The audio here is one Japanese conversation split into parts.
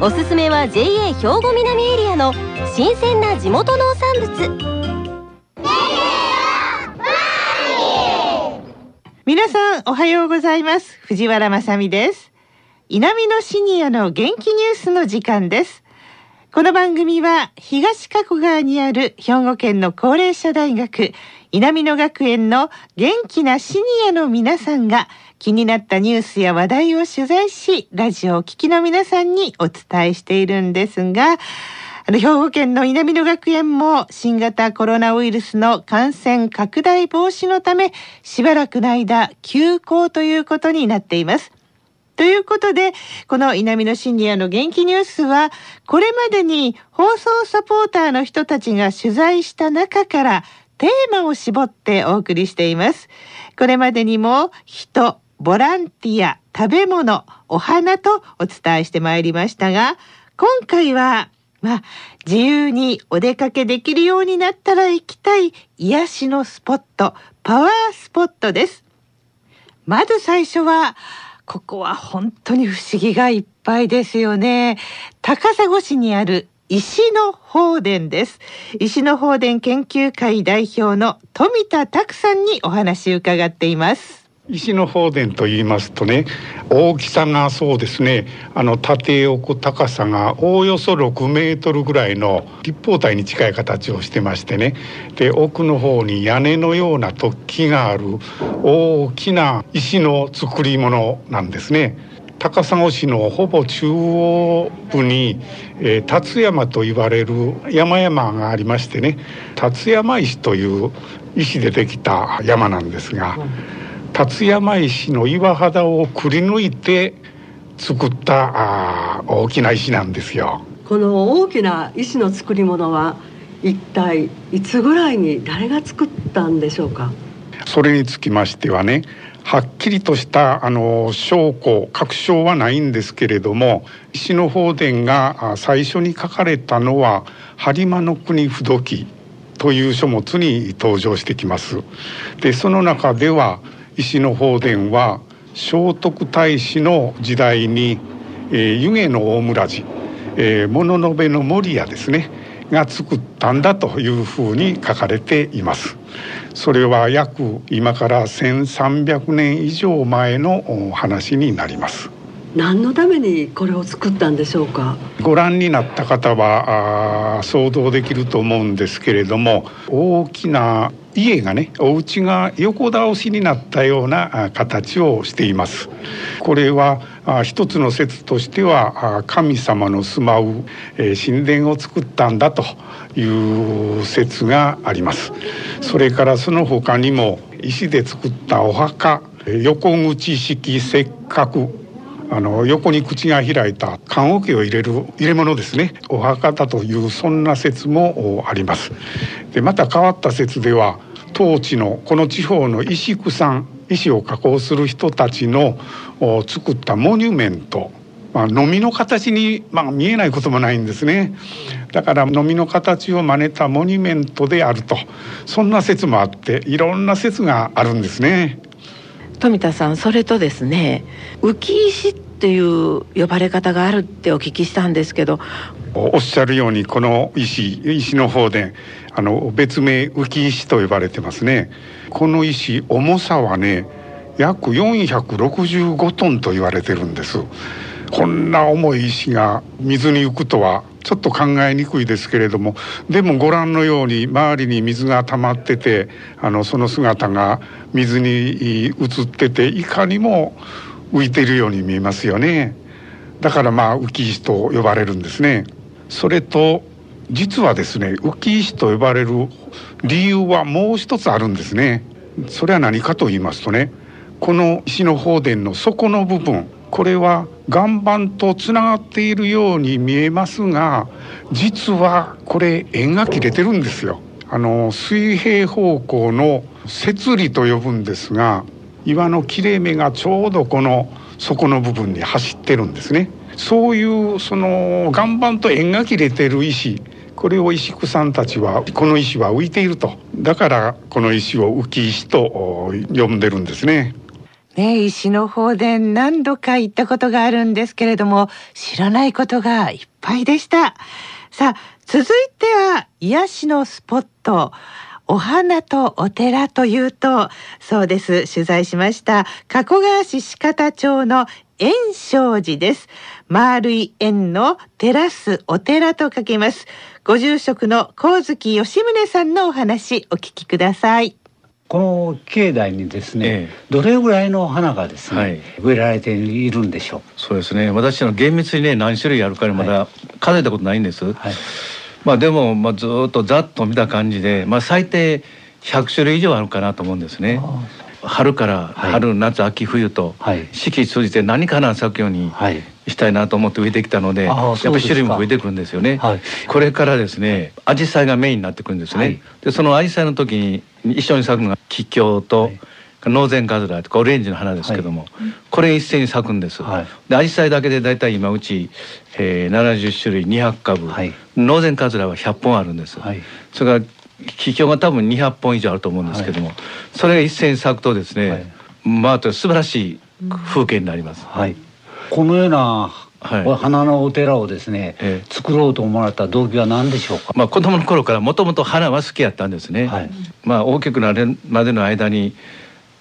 おすすめは JA 兵庫南エリアの新鮮な地元農産物。皆さんおはようございます。藤原まさです。南のシニアの元気ニュースの時間です。この番組は東加古川にある兵庫県の高齢者大学南野学園の元気なシニアの皆さんが気になったニュースや話題を取材しラジオを聴きの皆さんにお伝えしているんですがあの兵庫県の南野学園も新型コロナウイルスの感染拡大防止のためしばらくの間休校ということになっています。ということで、この南のシニアの元気ニュースは、これまでに放送サポーターの人たちが取材した中からテーマを絞ってお送りしています。これまでにも人、ボランティア、食べ物、お花とお伝えしてまいりましたが、今回は、まあ、自由にお出かけできるようになったら行きたい癒しのスポット、パワースポットです。まず最初は、ここは本当に不思議がいっぱいですよね。高砂市にある石の放電です。石の放電研究会代表の富田拓さんにお話伺っています。石の法殿と言いますとね大きさがそうですねあの縦横高さがおおよそ6メートルぐらいの立方体に近い形をしてましてねで奥の方に屋根のような突起がある大きな石の作り物なんですね。高砂市のほぼ中央部に、えー、辰山と言われる山々がありましてね辰山石という石でできた山なんですが。うん辰山石の岩肌をくり抜いて作ったあ大きな石なんですよこの大きな石の作り物は一体いつぐらいに誰が作ったんでしょうか？それにつきましてはねはっきりとしたあの証拠確証はないんですけれども石の法殿が最初に書かれたのは「播磨の国不土記」という書物に登場してきます。でその中では石の法殿は聖徳太子の時代に、えー、湯気の大村寺、えー、物の部の守屋ですねが作ったんだというふうに書かれています。それは約今から1300年以上前の話になります。何のためにこれを作ったんでしょうか？ご覧になった方は想像できると思うんですけれども大きな家がねお家が横倒しになったような形をしています。これは一つの説としては神様の住まう神殿を作ったんだという説があります。それからその他にも石で作ったお墓横口式石閣あの横に口が開いた棺桶を入れる入れ物ですね。お墓だというそんな説もあります。でまた変わった説では当地のこの地方の石工さん石を加工する人たちの作ったモニュメントまあ、飲みの形に、まあ、見えないこともないんですね。だから飲みの形を真似たモニュメントであると。そんな説もあっていろんな説があるんですね。富田さんそれとですね浮石っていう呼ばれ方があるってお聞きしたんですけど。おっしゃるようにこの石石の方であの別名浮石と呼ばれてますね。この石重さはね約465トンと言われてるんです。こんな重い石が水に浮くとはちょっと考えにくいですけれどもでもご覧のように周りに水が溜まっててあのその姿が水に映ってていかにも浮いているように見えますよね。だからまあ浮石と呼ばれるんですね。それと実はですね浮石と呼ばれる理由はもう一つあるんですね。それは何かと言いますとねこの石の法殿の底の部分これは岩盤とつながっているように見えますが実はこれ円が切れてるんですよ。あの水平方向の節理と呼ぶんですが岩の切れ目がちょうどこの底の部分に走ってるんですね。そういうその岩盤と円が切れてる石これを石工さんたちはこの石は浮いていると。だからこの石を浮き石と呼んでるんですね。ね石の方で何度か行ったことがあるんですけれども知らないことがいっぱいでした。さあ続いては癒しのスポットお花とお寺というとそうです。取材しました加古川市四方町の円正寺です。丸い円のテラスお寺と書きます。ご住職の光月吉宗さんのお話お聞きください。この境内にですね、ええ、どれぐらいの花がですね、はい、植えられているんでしょうそうですね。私の厳密にね何種類あるかまだ数えたことないんです、はい、まあでも、まあ、ずっとざっと見た感じで、まあ、最低100種類以上あるかなと思うんですね春から春、はい、夏秋冬と四季通じて何かな咲くようにしたいなと思って植えてきたので、やっぱり種類も増えてくるんですよね、はい、これからですね紫陽花がメインになってくるんですね、はい、でその紫陽花の時に一緒に咲くのが桔梗と、ノーゼンカズラとかオレンジの花ですけども、これ一斉に咲くんです、で紫陽花だけで大体今うち、えー、70種類200株、ノーゼンカズラは100本あるんです、それから気境が多分200本以上あると思うんですけども、はい、それが一斉に咲くとですね、はい、まあ素晴らしい風景になります。はい、このような花のお寺をですね、ええ、作ろうと思われた動機は何でしょうか？まあ子供の頃からもともと花は好きやったんですね。はい、まあ大きくなるまでの間に。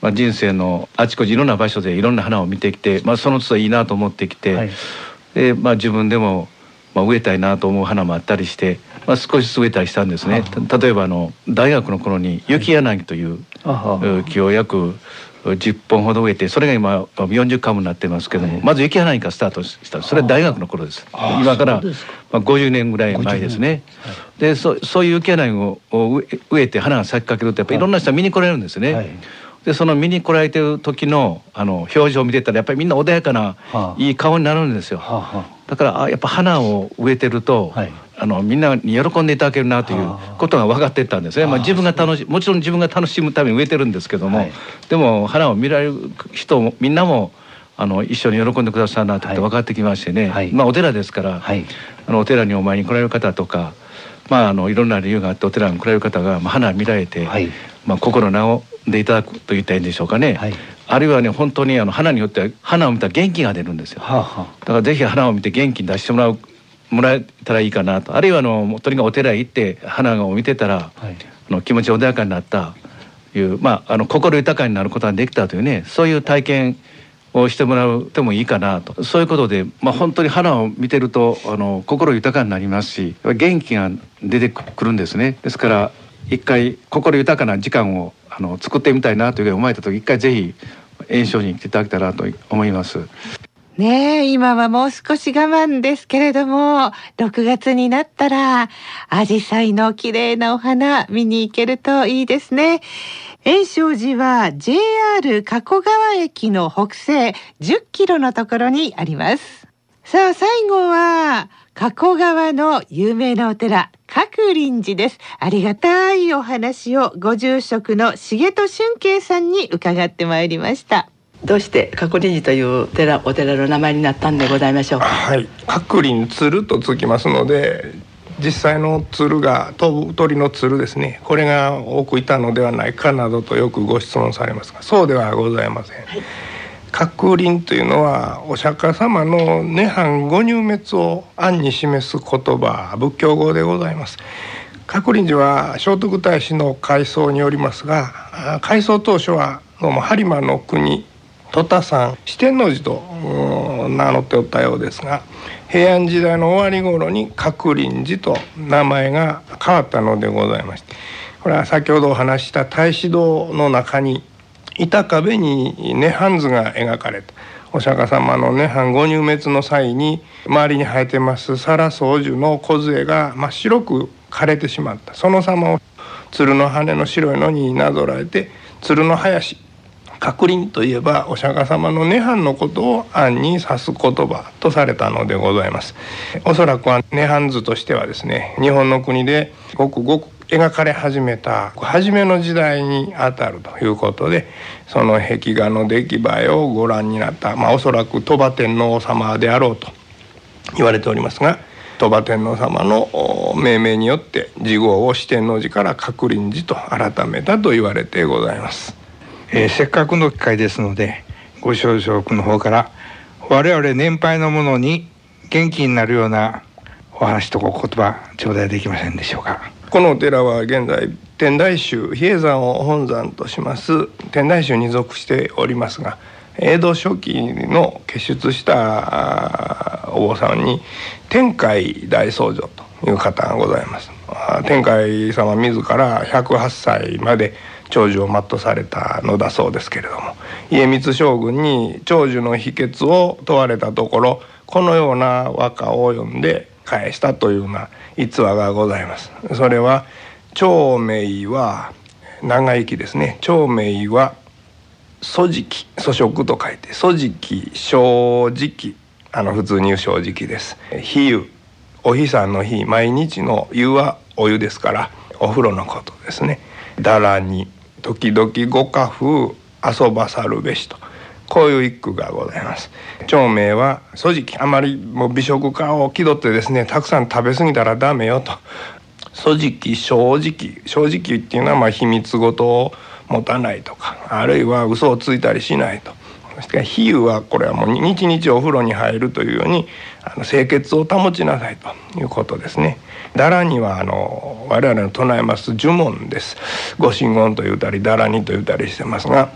まあ、人生のあちこちいろんな場所でいろんな花を見てきて、まあ、その都度いいなと思ってきて、はい、でまあ、自分でもまあ、植えたいなと思う花もあったりして、まあ、少し植えたりしたんですね。例えばあの大学の頃に雪柳という木を約10本ほど植えてそれが今40株になってますけども、まず雪柳からスタートしたそれは大学の頃です。今からまあ50年ぐらい前ですね、でそそういう雪柳を植えて花が咲きかけるとやっぱりいろんな人が見に来られるんですね、はいでその見に来られてる時のあの表情を見てたらやっぱりみんな穏やかな、はあ、いい顔になるんですよ、はあ、だからあやっぱ花を植えてると、はい、あのみんなに喜んでいただけるなということが分かっていったんですね、まあ、自分が楽しもちろん自分が楽しむために植えてるんですけども、はい、でも花を見られる人もみんなもあの一緒に喜んでくださるなと分かってきましてね、はい、まあお寺ですから、はい、あのお寺にお参りに来られる方とかまあ、あのいろんな理由があってお寺に来られる方が、まあ、花見られて、はい、まあ、心直でいただくと言ったらいいんでしょうかね、はい、あるいはね本当にあの花によっては花を見たら元気が出るんですよ、はあはあ、だからぜひ花を見て元気に出してもらうもらえたらいいかなと。あるいはあのとにかくお寺へ行って花を見てたら、はい、あの気持ち穏やかになったいうまああの心豊かになることができたというねそういう体験をしてもらうてもいいかなと。そういうことで、まあ、本当に花を見てるとあの心豊かになりますし元気が出てくるんですね。ですから一回心豊かな時間をあの作ってみたいなというふうに思えた時一回ぜひ演唱に来ていただけたらと思います。ねえ、今はもう少し我慢ですけれども、6月になったら、アジサイの綺麗なお花見に行けるといいですね。炎正寺は JR 加古川駅の北西10キロのところにあります。さあ、最後は、加古川の有名なお寺、各林寺です。ありがたいお話をご住職の重戸俊慶さんに伺ってまいりました。どうして角林寺という寺お寺の名前になったんでございましょうか？はい、角林鶴とつきますので、実際の鶴が飛ぶ鳥の鶴ですね。これが多くいたのではないかなどとよくご質問されますが、そうではございません。はい角輪というのはお釈迦様の涅槃ご入滅を暗に示す言葉仏教語でございます。角輪寺は聖徳太子の改装によりますが改装当初はどうも播磨の国戸田山四天王寺と名乗っておったようですが平安時代の終わり頃に角輪寺と名前が変わったのでございましてこれは先ほどお話した太子堂の中に板壁に涅槃図が描かれたお釈迦様の涅槃ご入滅の際に周りに生えてますサラソウジュの梢が真っ白く枯れてしまった。その様を鶴の羽の白いのになぞらえて鶴の林閣林といえばお釈迦様の涅槃のことを暗に指す言葉とされたのでございます。おそらくは涅槃図としてはですね日本の国でごくごく描かれ始めた初めの時代にあたるということでその壁画の出来栄えをご覧になった、まあ、おそらく鳥羽天皇様であろうと言われておりますが鳥羽天皇様の命名によって次号を四天王寺から鶴林寺と改めたと言われてございます。えー、せっかくの機会ですのでご少々の方から我々年配の者に元気になるようなお話とお言葉頂戴できませんでしょうかこのお寺は現在天台宗比叡山を本山とします。天台宗に属しておりますが江戸初期の結出したお坊さんに天海大僧正という方がございます。天海様自ら108歳まで長寿を全うされたのだそうですけれども家光将軍に長寿の秘訣を問われたところこのような和歌を読んで返したというような逸話がございます。それは長命は長生きですね。長命は粗食粗食と書いて粗食正直あの普通に言う正直です。比喩お日さんの日毎日の湯はお湯ですからお風呂のことですね。だらに時々ご家風遊ばさるべしと。こういう一句がございます長命は粗食あまりも美食家を気取ってですねたくさん食べ過ぎたらダメよと粗食正直正直っていうのはまあ秘密事を持たないとかあるいは嘘をついたりしないとそして比喩はこれはもう日々お風呂に入るというようにあの清潔を保ちなさいということですね。だらにはあの我々の唱えます呪文です。ご神言と言うたりだらにと言うたりしてますが。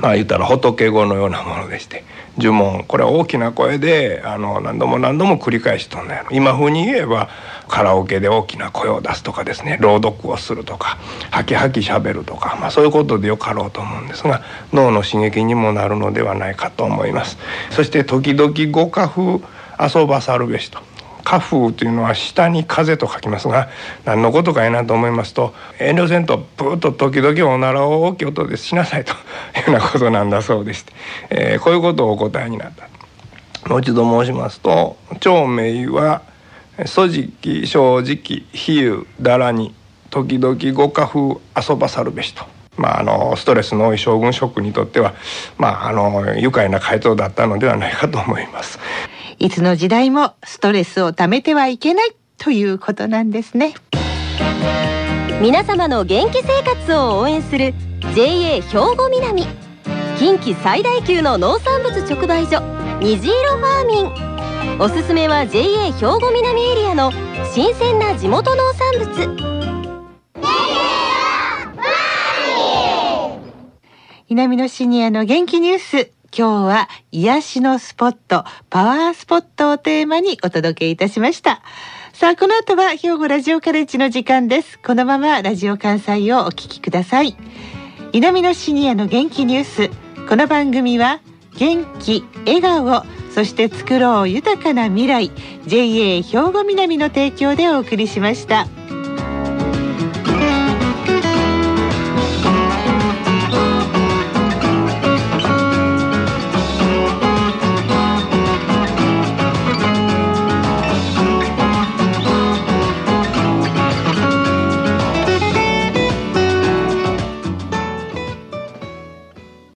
まあ言ったら仏語のようなものでして呪文これは大きな声であの何度も何度も繰り返しとんだよ今風に言えばカラオケで大きな声を出すとかですね朗読をするとかハキハキしゃべるとか、まあ、そういうことでよかろうと思うんですが脳の刺激にもなるのではないかと思います。そして時々ご家風遊ばさるべしと。花風というのは下に風と書きますが何のことかいなと思いますと遠慮せんとプーッと時々おならを大きい音でしなさいというようなことなんだそうでして、えー、こういうことをお答えになった。もう一度申しますと長命は「粗食正直比喩だらに時々ご家風遊ばさるべしと。まあ、あのストレスの多い将軍職にとっては、まあ、あの愉快な回答だったのではないかと思います。いつの時代もストレスをためてはいけないということなんですね。皆様の元気生活を応援する JA 兵庫南。近畿最大級の農産物直売所虹色ファーミン。おすすめは JA 兵庫南エリアの新鮮な地元農産物。南のシニアの元気ニュース。今日は癒しのスポットパワースポットをテーマにお届けいたしました。さあこの後は兵庫ラジオカレッジの時間です。このままラジオ関西をお聞きください。南のシニアの元気ニュース。この番組は元気笑顔そして作ろう豊かな未来。JA 兵庫南の提供でお送りしました。